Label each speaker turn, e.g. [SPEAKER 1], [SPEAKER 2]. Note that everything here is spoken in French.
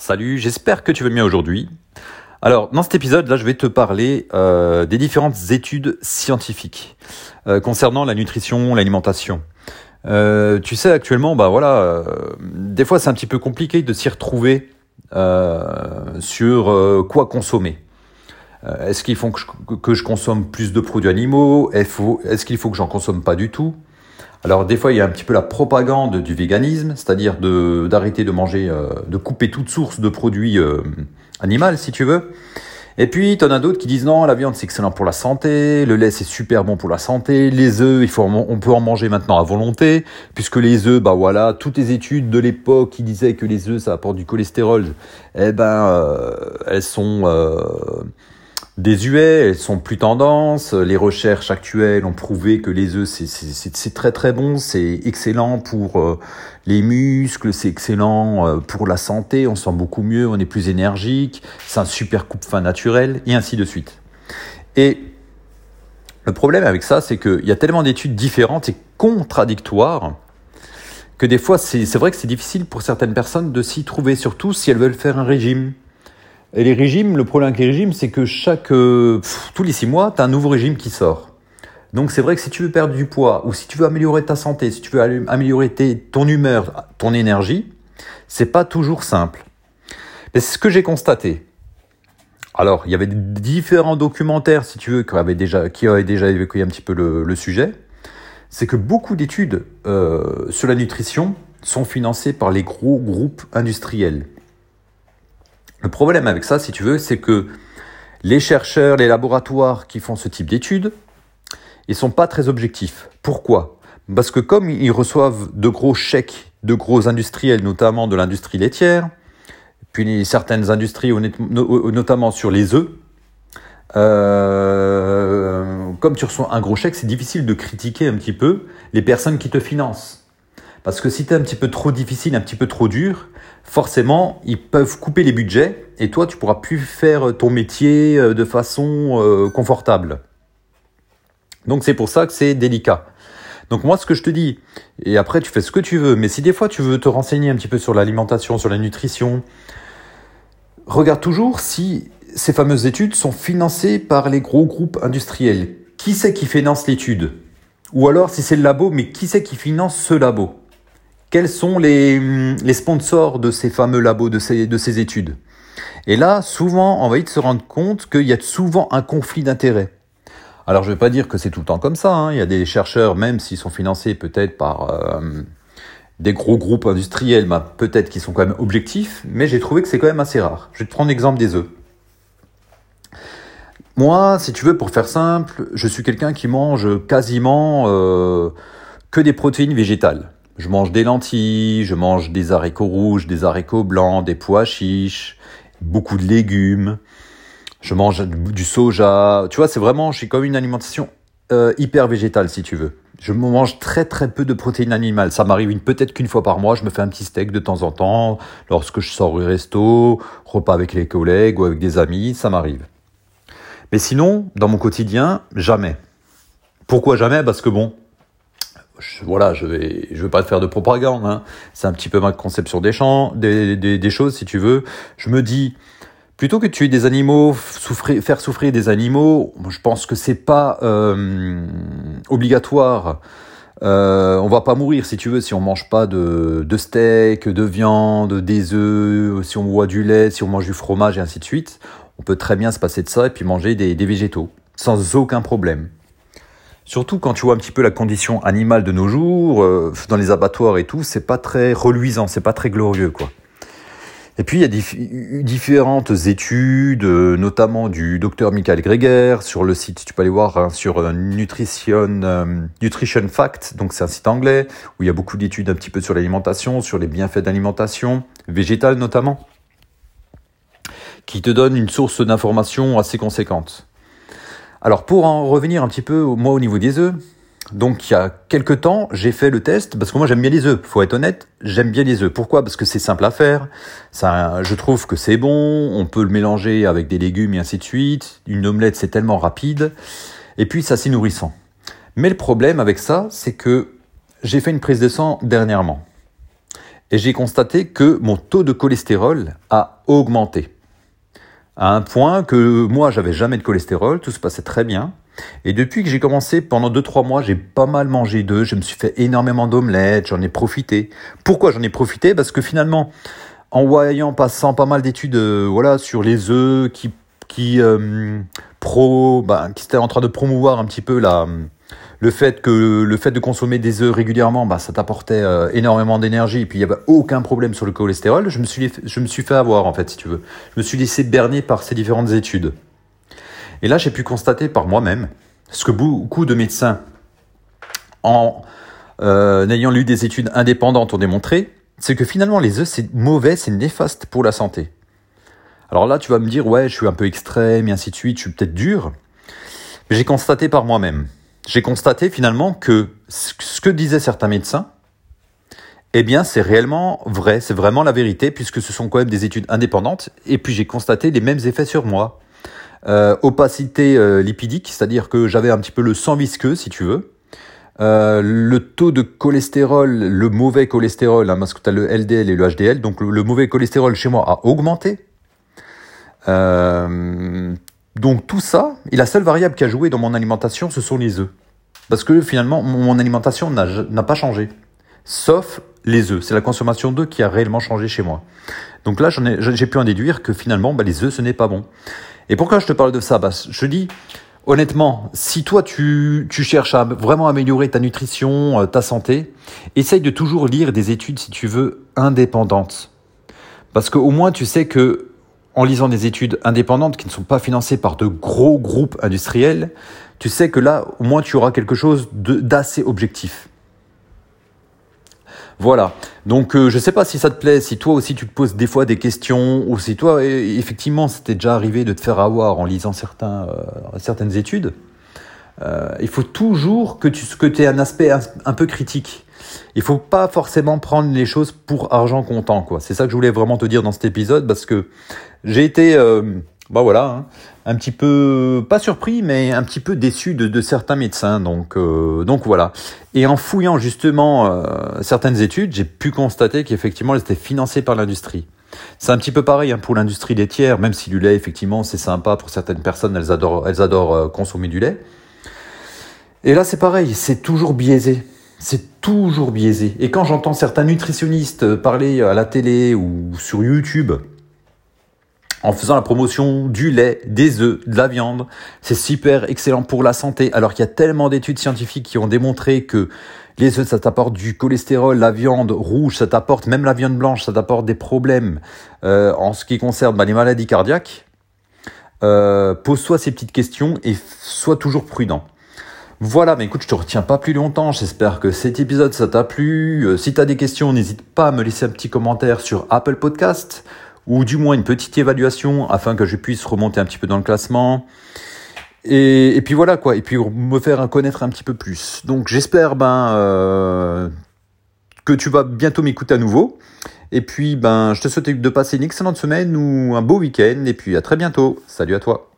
[SPEAKER 1] Salut, j'espère que tu vas bien aujourd'hui. Alors, dans cet épisode, là, je vais te parler euh, des différentes études scientifiques euh, concernant la nutrition, l'alimentation. Euh, tu sais, actuellement, bah voilà, des fois, c'est un petit peu compliqué de s'y retrouver sur quoi consommer. Est-ce qu'il faut que que je, consomme plus de produits animaux? Est-ce qu'il faut que j'en consomme pas du tout? Alors des fois, il y a un petit peu la propagande du véganisme, c'est-à-dire d'arrêter de, manger, euh, de couper toute source de produits euh, animaux, si tu veux. Et puis, tu en as d'autres qui disent non, la viande c'est excellent pour la santé, le lait c'est super bon pour la santé, les œufs, il faut, on peut en manger maintenant à volonté, puisque les œufs, bah voilà, toutes les études de l'époque qui disaient que les œufs ça apporte du cholestérol, eh ben, euh, elles sont euh, désuets, elles sont plus tendances. Les recherches actuelles ont prouvé que les œufs, c'est très très bon, c'est excellent pour euh, les muscles, c'est excellent euh, pour la santé, on sent beaucoup mieux, on est plus énergique, c'est un super coupe-fin naturel, et ainsi de suite. Et le problème avec ça, c'est qu'il y a tellement d'études différentes et contradictoires que des fois, c'est vrai que c'est difficile pour certaines personnes de s'y trouver, surtout si elles veulent faire un régime et les régimes, le problème avec les régimes, c'est que chaque, euh, tous les six mois, tu as un nouveau régime qui sort. Donc c'est vrai que si tu veux perdre du poids, ou si tu veux améliorer ta santé, si tu veux améliorer ton humeur, ton énergie, c'est pas toujours simple. Mais ce que j'ai constaté. Alors, il y avait différents documentaires, si tu veux, qui avaient déjà, qui avaient déjà évoqué un petit peu le, le sujet. C'est que beaucoup d'études euh, sur la nutrition sont financées par les gros groupes industriels. Le problème avec ça, si tu veux, c'est que les chercheurs, les laboratoires qui font ce type d'études, ils sont pas très objectifs. Pourquoi? Parce que comme ils reçoivent de gros chèques de gros industriels, notamment de l'industrie laitière, puis certaines industries, notamment sur les œufs, euh, comme tu reçois un gros chèque, c'est difficile de critiquer un petit peu les personnes qui te financent. Parce que si tu es un petit peu trop difficile, un petit peu trop dur, forcément, ils peuvent couper les budgets et toi, tu pourras plus faire ton métier euh, de façon euh, confortable. Donc c'est pour ça que c'est délicat. Donc moi, ce que je te dis, et après tu fais ce que tu veux, mais si des fois tu veux te renseigner un petit peu sur l'alimentation, sur la nutrition, regarde toujours si ces fameuses études sont financées par les gros groupes industriels. Qui c'est qui finance l'étude? Ou alors si c'est le labo, mais qui c'est qui finance ce labo? Quels sont les, les sponsors de ces fameux labos, de ces, de ces études? Et là, souvent, on va vite se rendre compte qu'il y a souvent un conflit d'intérêts. Alors, je ne vais pas dire que c'est tout le temps comme ça. Hein. Il y a des chercheurs, même s'ils sont financés peut-être par euh, des gros groupes industriels, peut-être qu'ils sont quand même objectifs, mais j'ai trouvé que c'est quand même assez rare. Je vais te prendre l'exemple des œufs. Moi, si tu veux, pour faire simple, je suis quelqu'un qui mange quasiment euh, que des protéines végétales. Je mange des lentilles, je mange des haricots rouges, des haricots blancs, des pois chiches, beaucoup de légumes. Je mange du soja. Tu vois, c'est vraiment, j'ai comme une alimentation euh, hyper végétale, si tu veux. Je mange très très peu de protéines animales. Ça m'arrive peut-être qu'une fois par mois, je me fais un petit steak de temps en temps, lorsque je sors au resto, repas avec les collègues ou avec des amis, ça m'arrive. Mais sinon, dans mon quotidien, jamais. Pourquoi jamais? Parce que bon, voilà, je vais, je pas te faire de propagande. Hein. C'est un petit peu ma conception des choses, si tu veux. Je me dis, plutôt que de tuer des animaux, souffrir, faire souffrir des animaux, je pense que c'est pas euh, obligatoire. Euh, on va pas mourir si tu veux si on mange pas de, steak, de viande, des œufs, si on boit du lait, si on mange du fromage et ainsi de suite. On peut très bien se passer de ça et puis manger des végétaux sans aucun problème. Surtout quand tu vois un petit peu la condition animale de nos jours, euh, dans les abattoirs et tout, c'est pas très reluisant, c'est pas très glorieux, quoi. Et puis il y a différentes études, euh, notamment du docteur Michael Greger sur le site, tu peux aller voir hein, sur euh, Nutrition, Nutrition Fact, donc c'est un site anglais où il y a beaucoup d'études un petit peu sur l'alimentation, sur les bienfaits d'alimentation, végétale notamment, qui te donne une source d'information assez conséquente. Alors pour en revenir un petit peu moi au niveau des œufs, donc il y a quelques temps, j'ai fait le test parce que moi j'aime bien les œufs. Faut être honnête, j'aime bien les œufs. Pourquoi? Parce que c'est simple à faire. Ça, je trouve que c'est bon. On peut le mélanger avec des légumes et ainsi de suite. Une omelette c'est tellement rapide. Et puis c'est assez nourrissant. Mais le problème avec ça, c'est que j'ai fait une prise de sang dernièrement. et j'ai constaté que mon taux de cholestérol a augmenté. À un point que moi, j'avais jamais de cholestérol, tout se passait très bien. Et depuis que j'ai commencé, pendant 2-3 mois, j'ai pas mal mangé d'œufs, je me suis fait énormément d'omelettes, j'en ai profité. Pourquoi j'en ai profité? Parce que finalement, en voyant, passant pas mal d'études euh, voilà, sur les œufs qui, qui, euh, pro, bah, qui étaient en train de promouvoir un petit peu la, le fait que le fait de consommer des œufs régulièrement, bah, ça t'apportait euh, énormément d'énergie et puis il n'y avait aucun problème sur le cholestérol. Je me suis je me suis fait avoir en fait, si tu veux. Je me suis laissé berner par ces différentes études. Et là, j'ai pu constater par moi-même ce que beaucoup de médecins, en euh, ayant lu des études indépendantes, ont démontré, c'est que finalement les œufs c'est mauvais, c'est néfaste pour la santé. Alors là, tu vas me dire ouais, je suis un peu extrême et ainsi de suite, je suis peut-être dur. Mais j'ai constaté par moi-même j'ai constaté finalement que ce que disaient certains médecins, eh bien, c'est réellement vrai, c'est vraiment la vérité, puisque ce sont quand même des études indépendantes. Et puis, j'ai constaté les mêmes effets sur moi. Euh, opacité euh, lipidique, c'est-à-dire que j'avais un petit peu le sang visqueux, si tu veux. Euh, le taux de cholestérol, le mauvais cholestérol, hein, parce que tu as le LDL et le HDL, donc le, mauvais cholestérol chez moi a augmenté. Donc tout ça, et la seule variable qui a joué dans mon alimentation, ce sont les œufs. Parce que finalement, mon alimentation n'a pas changé. Sauf les œufs. C'est la consommation d'œufs qui a réellement changé chez moi. Donc là, j'ai pu en déduire que finalement, bah, les œufs, ce n'est pas bon. Et pourquoi je te parle de ça? Bah, Je dis, honnêtement, si toi, tu, tu cherches à vraiment améliorer ta nutrition, euh, ta santé, essaye de toujours lire des études, si tu veux, indépendantes. Parce qu'au moins, tu sais que en lisant des études indépendantes qui ne sont pas financées par de gros groupes industriels, tu sais que là, au moins, tu auras quelque chose d'assez objectif. Voilà. Donc, euh, je ne sais pas si ça te plaît, si toi aussi tu te poses des fois des questions, ou si toi, effectivement, c'était déjà arrivé de te faire avoir en lisant euh, certaines études. Euh, il faut toujours que tu que aies un aspect un, peu critique. Il faut pas forcément prendre les choses pour argent comptant, quoi. C'est ça que je voulais vraiment te dire dans cet épisode, parce que j'ai été, euh, bah voilà, hein, un petit peu pas surpris, mais un petit peu déçu de, certains médecins. Donc, euh, donc voilà. Et en fouillant justement certaines études, j'ai pu constater qu'effectivement, elles étaient financées par l'industrie. C'est un petit peu pareil hein, pour l'industrie laitière, même si du lait, effectivement, c'est sympa pour certaines personnes, elles adorent, elles adorent consommer du lait. Et là, c'est pareil, c'est toujours biaisé. C'est toujours biaisé. Et quand j'entends certains nutritionnistes parler à la télé ou sur YouTube en faisant la promotion du lait, des œufs, de la viande, c'est super excellent pour la santé, alors qu'il y a tellement d'études scientifiques qui ont démontré que les œufs, ça t'apporte du cholestérol, la viande rouge, ça t'apporte, même la viande blanche, ça t'apporte des problèmes euh, en ce qui concerne bah, les maladies cardiaques. Euh, Pose-toi ces petites questions et sois toujours prudent. Voilà, mais écoute, je te retiens pas plus longtemps. J'espère que cet épisode ça t'a plu. Euh, si tu as des questions, n'hésite pas à me laisser un petit commentaire sur Apple Podcast ou du moins une petite évaluation afin que je puisse remonter un petit peu dans le classement. Et, puis voilà quoi, et puis me faire connaître un petit peu plus. Donc j'espère ben euh, que tu vas bientôt m'écouter à nouveau. Et puis ben je te souhaite de passer une excellente semaine ou un beau week-end. Et puis à très bientôt. Salut à toi.